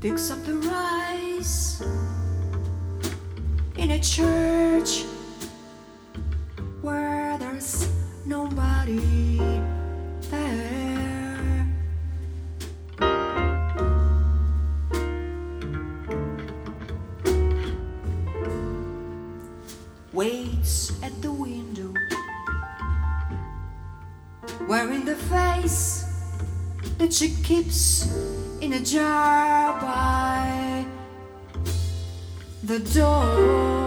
picks up the rice in a church where there's nobody there. Waits at the window, wearing the face that she keeps in a jar by the door.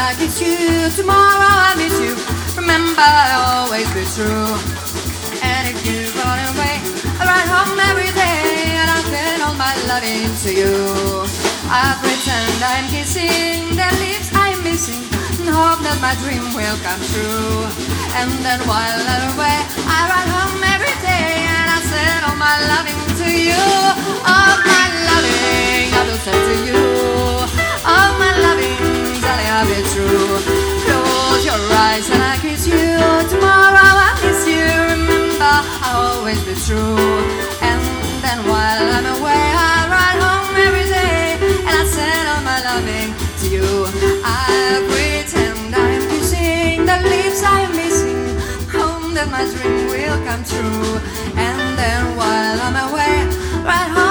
I kiss you. Tomorrow I miss you. Remember, I'll always be true. And if you run away, I'll ride home every day and I'll send all my loving to you. I pretend I'm kissing the lips I'm missing and hope that my dream will come true. And then while I'm away, I ride home every day and I send all my loving to you. All my loving I will send to you. All my loving, I'll be true. Close your eyes and I kiss you. Tomorrow I miss you. Remember, I'll always be true. And then while I'm away, I ride home every day and I send all my loving to you. I'll pretend I'm kissing the lips I'm missing. Home that my dream will come true. And then while I'm away, ride home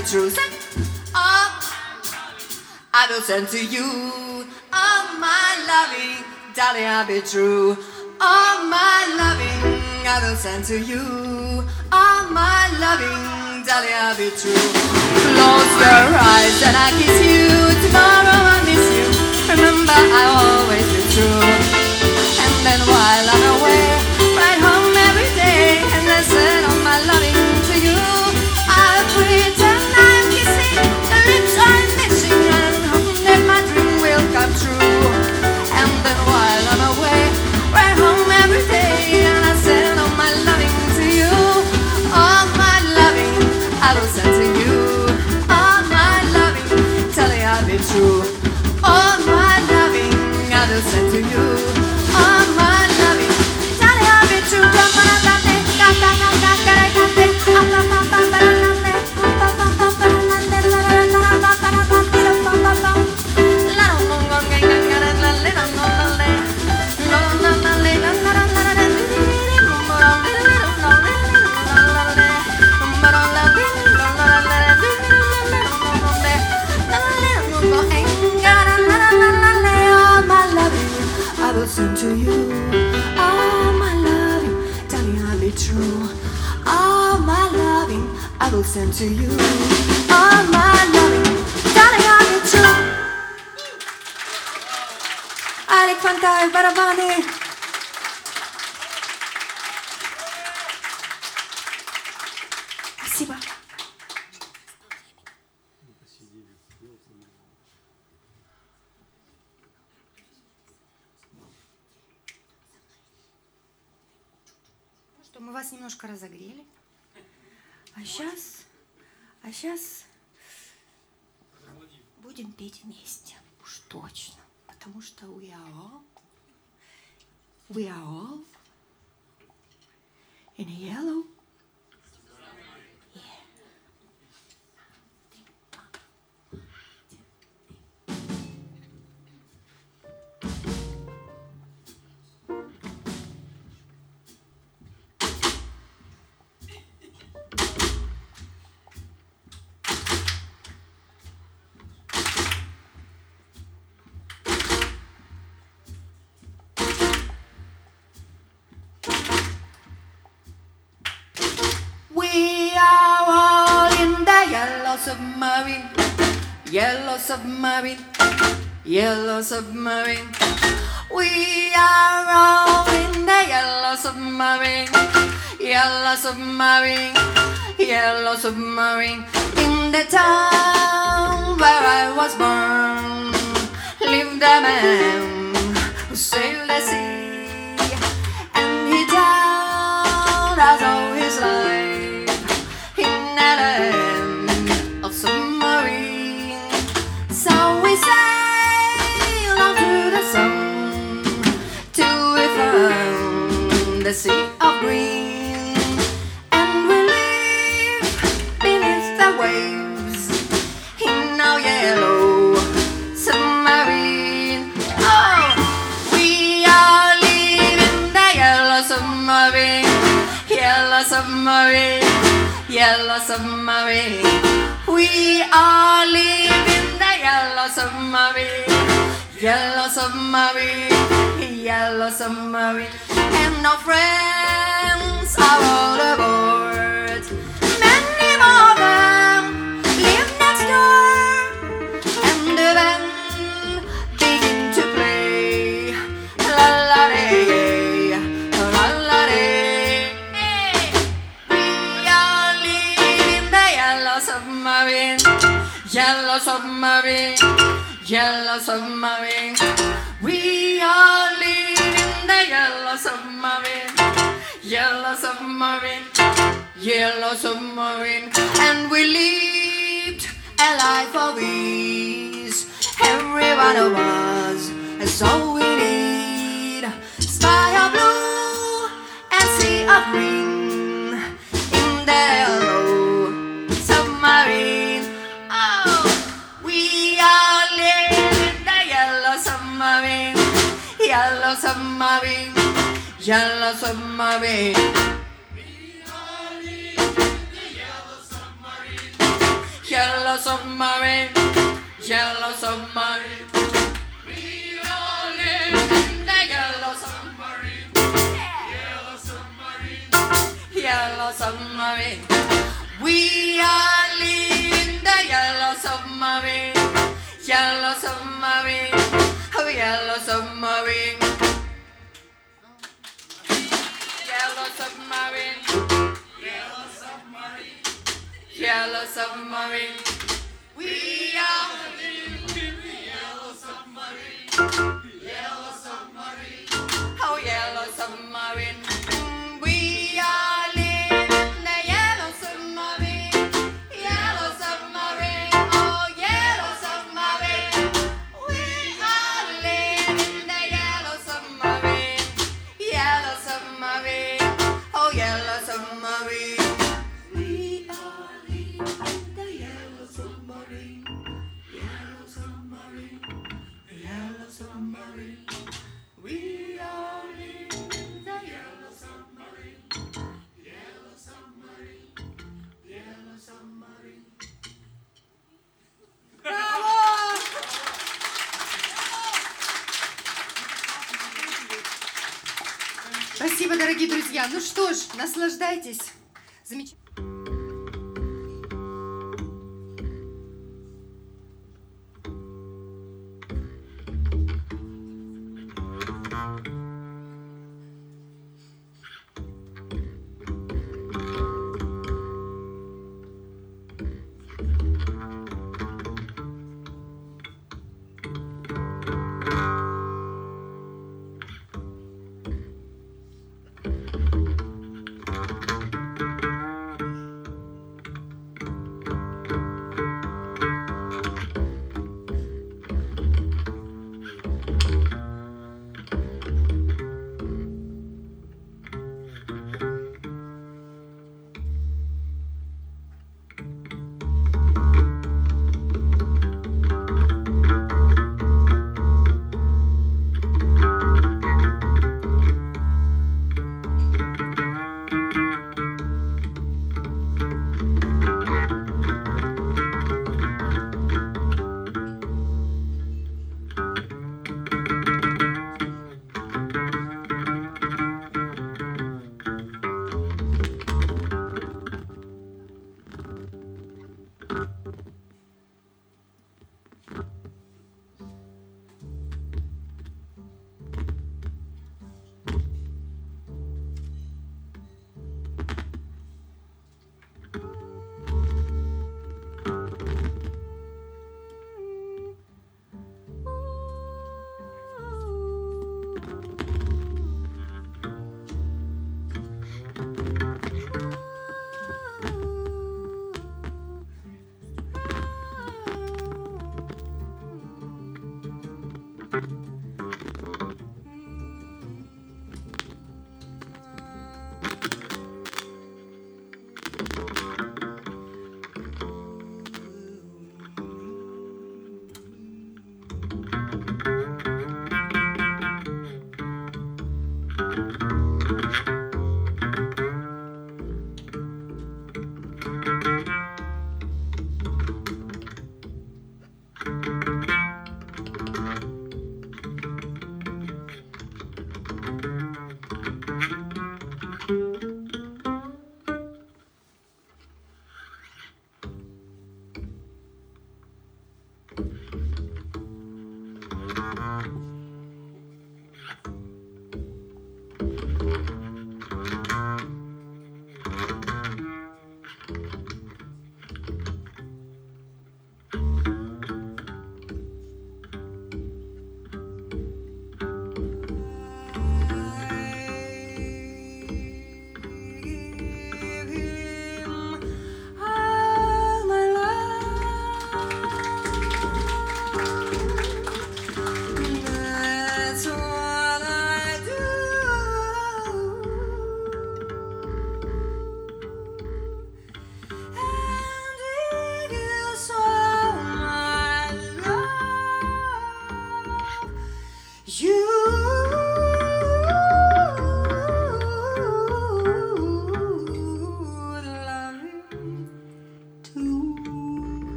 darling, I'll. Send I will send to you all my loving, darling, I'll be true. All my loving, I will send to you. All my loving, darling, I'll be true. Close your eyes and I kiss you. Tomorrow I miss you. Remember, I always be true. And then while I'm away, send to you. All my loving, darling, I'll be true. Alec Fantal, барабаны. Ну что, мы вас немножко разогрели. Сейчас будем петь вместе. Уж точно. Потому что we are all, we are all submarine, yellow submarine. We are all in the yellow submarine, yellow submarine, yellow submarine. In the town where I was born, lived a man who sailed the sea, and he died as all his life submarine. We are living the yellow submarine, yellow submarine, yellow submarine, and our friends are all aboard. Submarine, yellow submarine. We are living in the yellow submarine, yellow submarine, yellow submarine, and we lived a life of ease. Every one of us has all we need. Sky of blue and sea of green in the Yalla submarine, yellow submarine. Yellow submarine, yellow submarine. We all live in the yellow submarine. Yellow submarine, yellow submarine. We are in the yellow submarine. Yellow submarine, yellow submarine. submarine. Yellow submarine. Yellow submarine. We are living the yellow submarine. Yellow submarine. Oh, yellow submarine. дорогие друзья. Ну что ж, наслаждайтесь. Замечательно.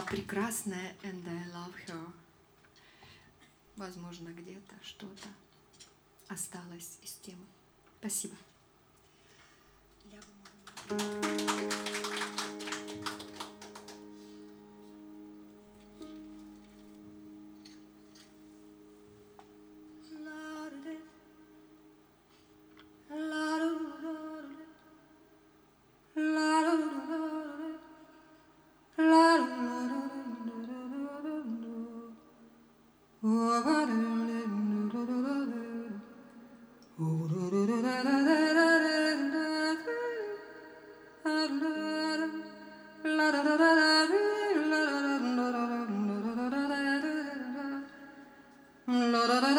была прекрасная, and I love her. Возможно, где-то что-то осталось из темы. Спасибо. no, no, no.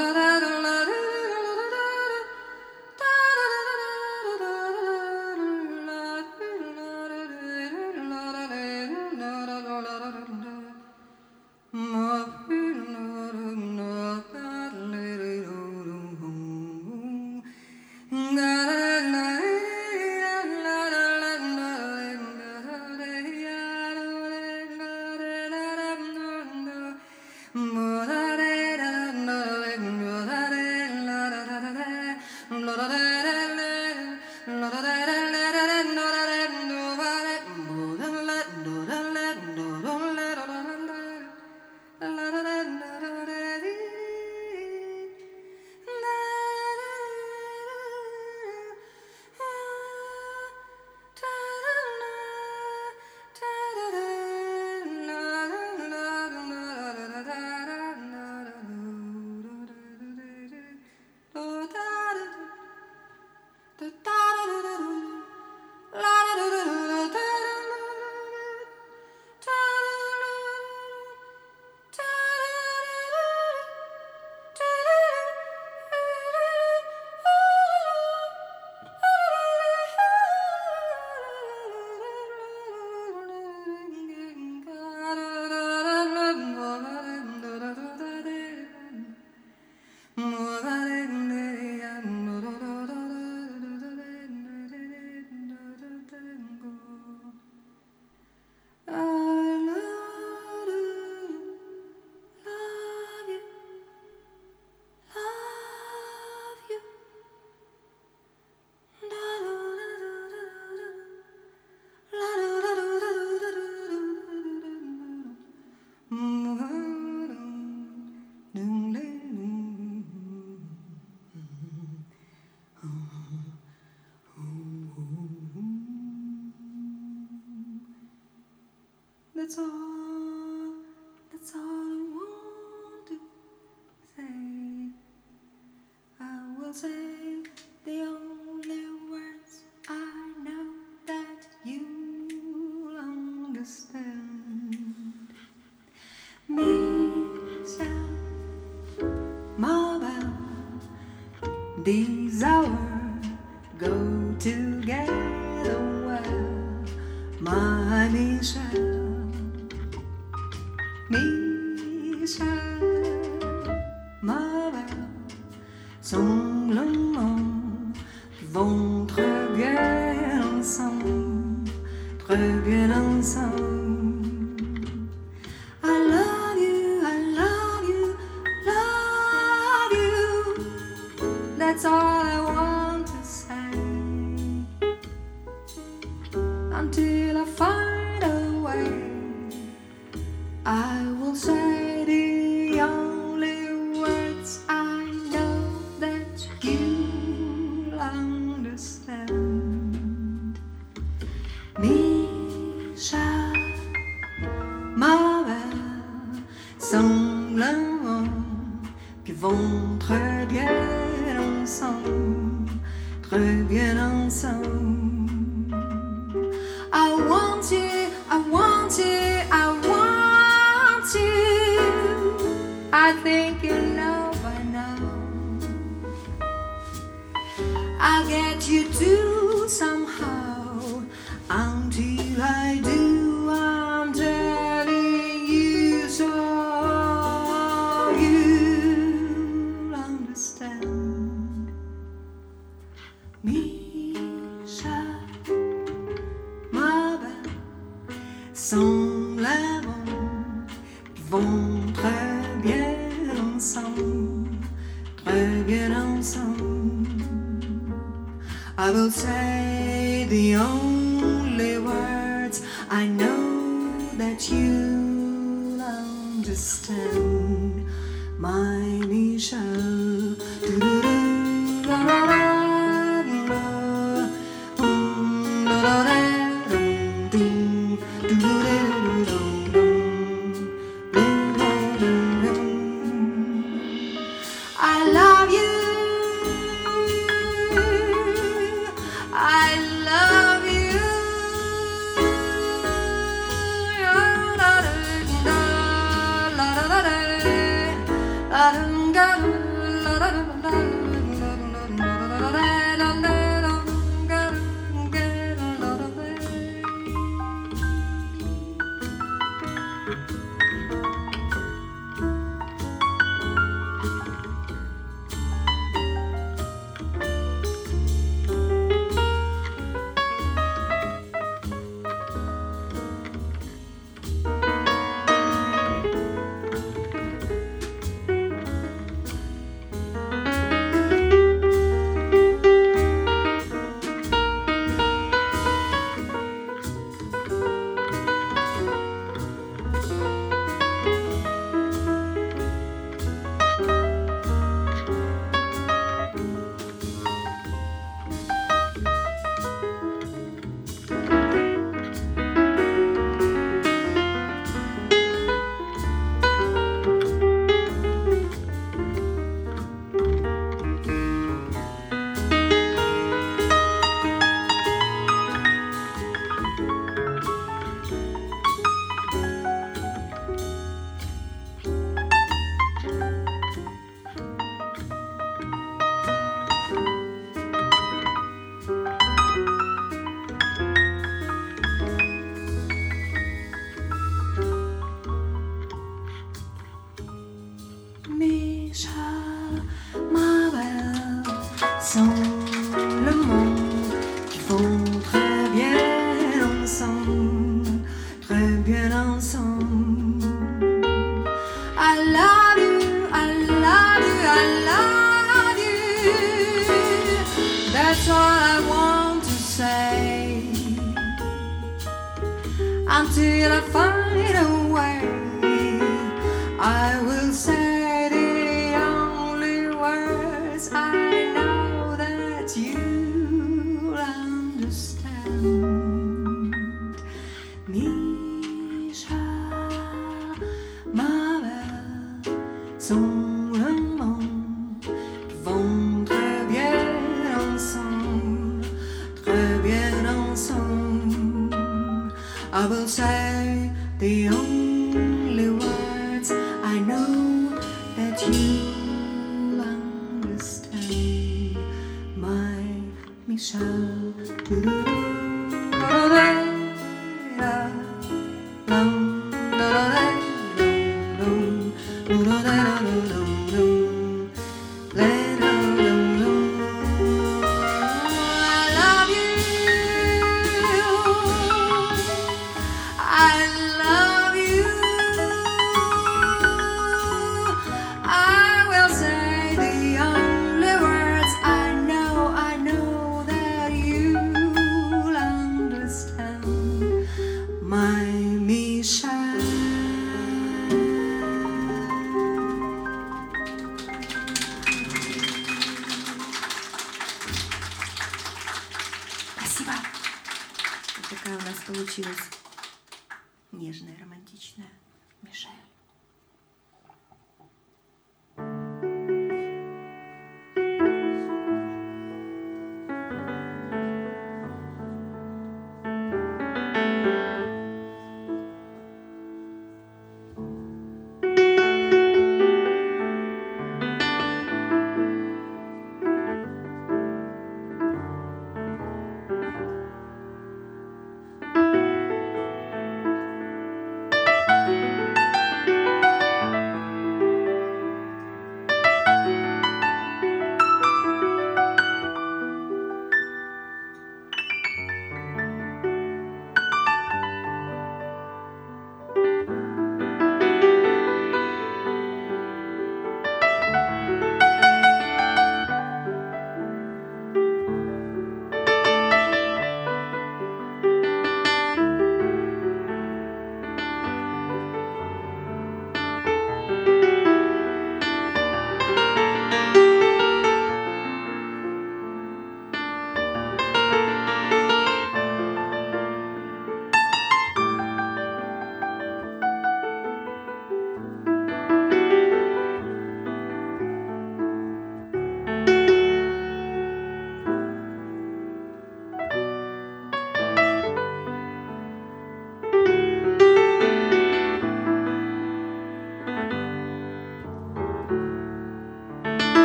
de that you'll understand. My Michelle.